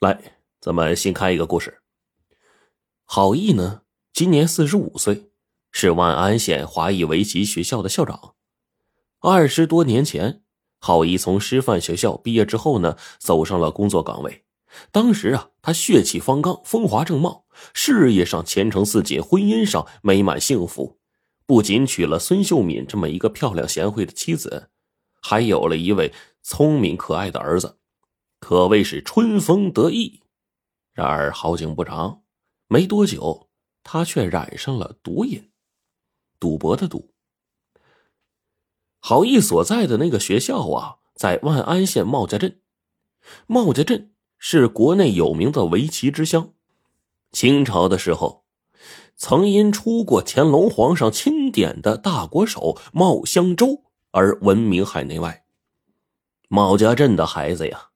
来，咱们新开一个故事。郝毅呢，今年四十五岁，是万安县华裔围棋学校的校长。二十多年前，郝毅从师范学校毕业之后呢，走上了工作岗位。当时啊，他血气方刚，风华正茂，事业上前程似锦，婚姻上美满幸福。不仅娶了孙秀敏这么一个漂亮贤惠的妻子，还有了一位聪明可爱的儿子，可谓是春风得意。然而好景不长，没多久，他却染上了毒瘾，赌博的赌。郝毅所在的那个学校啊，在万安县茂家镇。茂家镇是国内有名的围棋之乡，清朝的时候。曾因出过乾隆皇上钦点的大国手茂香洲而闻名海内外。茂家镇的孩子呀，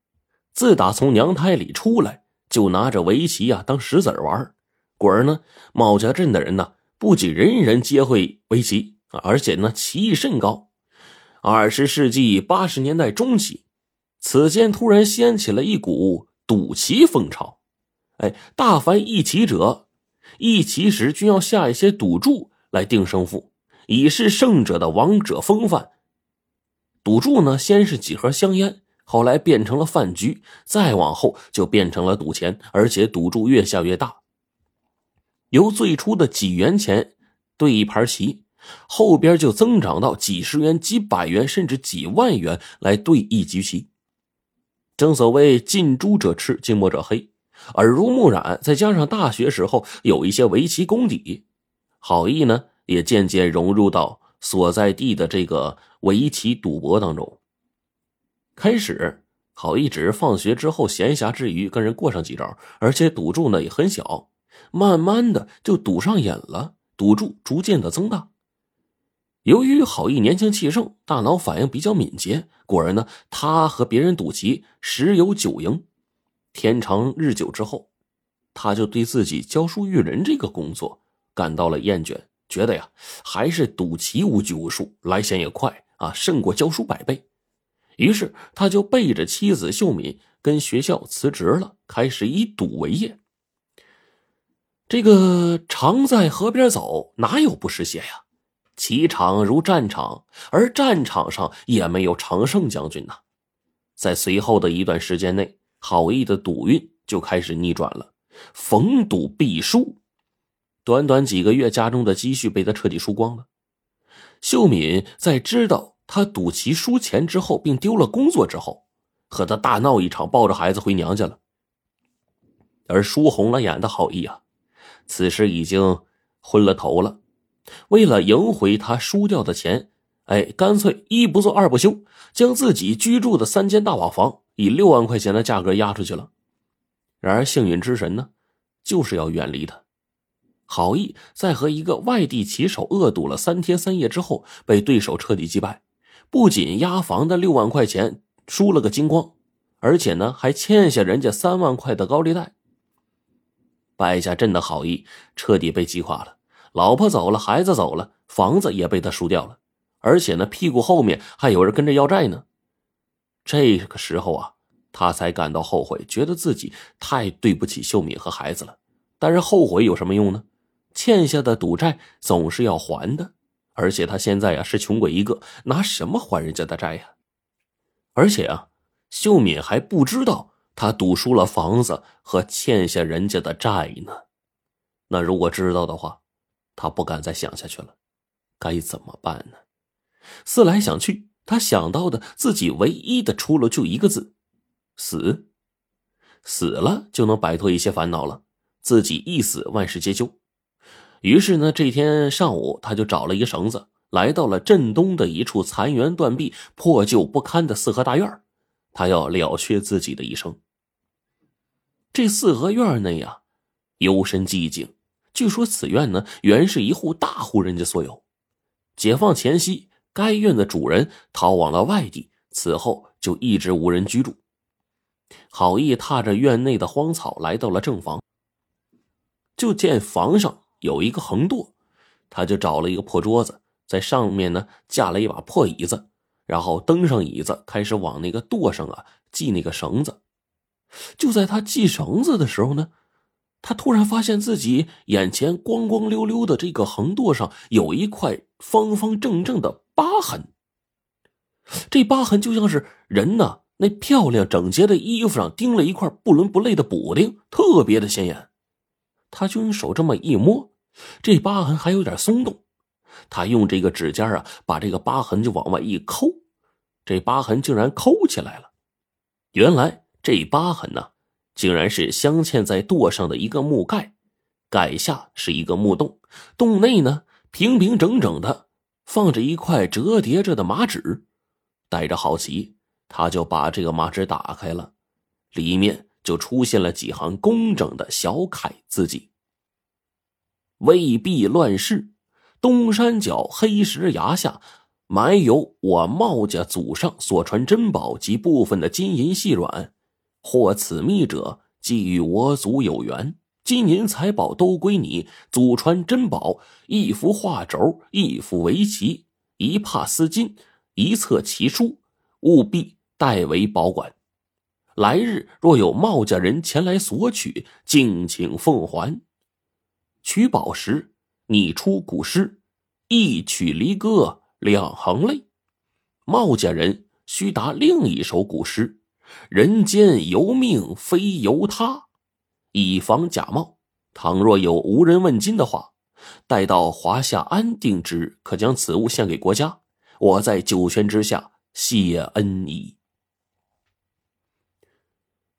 自打从娘胎里出来，就拿着围棋呀当石子玩。果然呢，茂家镇的人呢，不仅人人皆会围棋，而且呢，棋艺甚高。二十世纪八十年代中期，此间突然掀起了一股赌棋风潮。哎，大凡一棋者。一棋时均要下一些赌注来定胜负，以示胜者的王者风范。赌注呢，先是几盒香烟，后来变成了饭局，再往后就变成了赌钱，而且赌注越下越大。由最初的几元钱对一盘棋，后边就增长到几十元、几百元，甚至几万元来对一局棋。正所谓近朱者赤，近墨者黑。耳濡目染，再加上大学时候有一些围棋功底，好意呢也渐渐融入到所在地的这个围棋赌博当中。开始，郝一只是放学之后闲暇之余跟人过上几招，而且赌注呢也很小。慢慢的就赌上瘾了，赌注逐渐的增大。由于郝毅年轻气盛，大脑反应比较敏捷，果然呢，他和别人赌棋十有九赢。天长日久之后，他就对自己教书育人这个工作感到了厌倦，觉得呀，还是赌棋无拘无束，来钱也快啊，胜过教书百倍。于是，他就背着妻子秀敏跟学校辞职了，开始以赌为业。这个常在河边走，哪有不湿鞋呀？棋场如战场，而战场上也没有常胜将军呐。在随后的一段时间内。郝毅的赌运就开始逆转了，逢赌必输。短短几个月，家中的积蓄被他彻底输光了。秀敏在知道他赌棋输钱之后，并丢了工作之后，和他大闹一场，抱着孩子回娘家了。而输红了眼的郝毅啊，此时已经昏了头了。为了赢回他输掉的钱，哎，干脆一不做二不休，将自己居住的三间大瓦房。以六万块钱的价格押出去了，然而幸运之神呢，就是要远离他。郝毅在和一个外地棋手恶赌了三天三夜之后，被对手彻底击败，不仅押房的六万块钱输了个精光，而且呢还欠下人家三万块的高利贷。败下阵的好意彻底被击垮了，老婆走了，孩子走了，房子也被他输掉了，而且呢屁股后面还有人跟着要债呢。这个时候啊，他才感到后悔，觉得自己太对不起秀敏和孩子了。但是后悔有什么用呢？欠下的赌债总是要还的，而且他现在呀是穷鬼一个，拿什么还人家的债呀？而且啊，秀敏还不知道他赌输了房子和欠下人家的债呢。那如果知道的话，他不敢再想下去了，该怎么办呢？思来想去。他想到的自己唯一的出路就一个字：死。死了就能摆脱一些烦恼了，自己一死万事皆休。于是呢，这天上午他就找了一个绳子，来到了镇东的一处残垣断壁、破旧不堪的四合大院他要了却自己的一生。这四合院内呀，幽深寂静。据说此院呢，原是一户大户人家所有。解放前夕。该院的主人逃往了外地，此后就一直无人居住。郝毅踏着院内的荒草来到了正房，就见房上有一个横垛，他就找了一个破桌子，在上面呢架了一把破椅子，然后登上椅子，开始往那个垛上啊系那个绳子。就在他系绳子的时候呢，他突然发现自己眼前光光溜溜的这个横垛上有一块方方正正的疤痕。这疤痕就像是人呢那漂亮整洁的衣服上钉了一块不伦不类的补丁，特别的显眼。他就用手这么一摸，这疤痕还有点松动。他用这个指尖啊，把这个疤痕就往外一抠，这疤痕竟然抠起来了。原来这疤痕呢，竟然是镶嵌在垛上的一个木盖，盖下是一个木洞，洞内呢平平整整的放着一块折叠着的麻纸。带着好奇，他就把这个麻纸打开了，里面就出现了几行工整的小楷字迹：“未必乱世。”东山脚黑石崖下，埋有我茂家祖上所传珍宝及部分的金银细软。获此秘者，即与我祖有缘。金银财宝都归你。祖传珍宝：一幅画轴，一幅围棋，一帕丝巾，一册奇书，务必代为保管。来日若有茂家人前来索取，敬请奉还。取宝时。拟出古诗，一曲离歌两行泪。茂家人须答另一首古诗：人间由命非由他，以防假冒。倘若有无人问津的话，待到华夏安定之日，可将此物献给国家。我在九泉之下谢恩矣。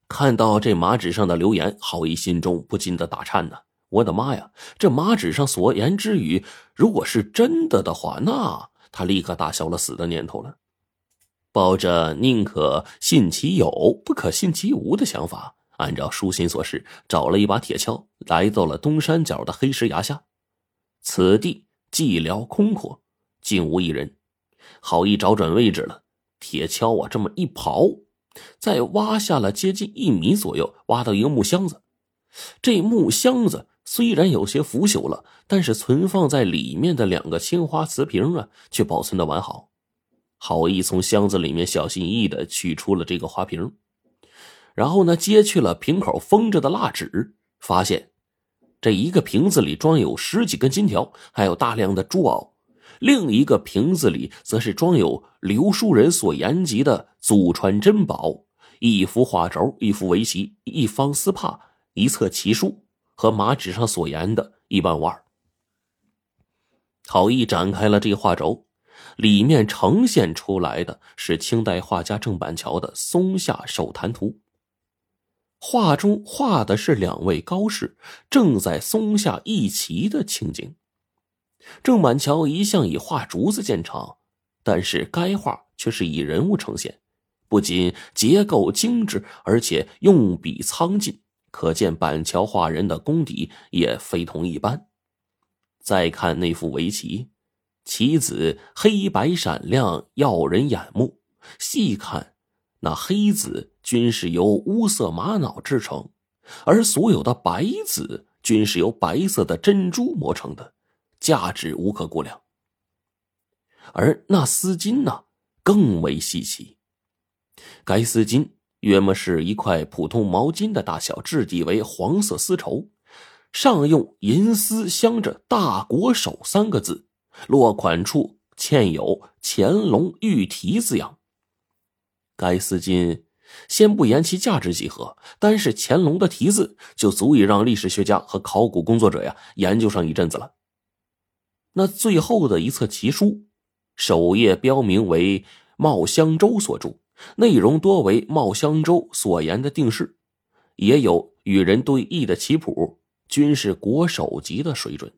看到这马纸上的留言，郝毅心中不禁的打颤呢。我的妈呀！这马纸上所言之语，如果是真的的话，那他立刻打消了死的念头了。抱着宁可信其有，不可信其无的想法，按照书心所示，找了一把铁锹，来到了东山脚的黑石崖下。此地寂寥空阔，竟无一人。好一找准位置了，铁锹啊，这么一刨，再挖下了接近一米左右，挖到一个木箱子。这木箱子。虽然有些腐朽了，但是存放在里面的两个青花瓷瓶啊，却保存的完好。郝毅从箱子里面小心翼翼的取出了这个花瓶，然后呢，揭去了瓶口封着的蜡纸，发现这一个瓶子里装有十几根金条，还有大量的珠宝；另一个瓶子里则是装有刘书人所言及的祖传珍宝：一幅画轴，一幅围棋，一方丝帕，一册奇书。和马纸上所言的一般无二。郝毅展开了这画轴，里面呈现出来的是清代画家郑板桥的《松下手谈图》。画中画的是两位高士正在松下一棋的情景。郑板桥一向以画竹子见长，但是该画却是以人物呈现，不仅结构精致，而且用笔苍劲。可见板桥画人的功底也非同一般。再看那副围棋，棋子黑白闪亮，耀人眼目。细看，那黑子均是由乌色玛瑙制成，而所有的白子均是由白色的珍珠磨成的，价值无可估量。而那丝巾呢，更为稀奇。该丝巾。约莫是一块普通毛巾的大小，质地为黄色丝绸，上用银丝镶着“大国手”三个字，落款处嵌有“乾隆御题”字样。该丝巾先不言其价值几何，单是乾隆的题字就足以让历史学家和考古工作者呀研究上一阵子了。那最后的一册奇书，首页标明为茂香洲所著。内容多为茂香周所言的定式，也有与人对弈的棋谱，均是国手级的水准。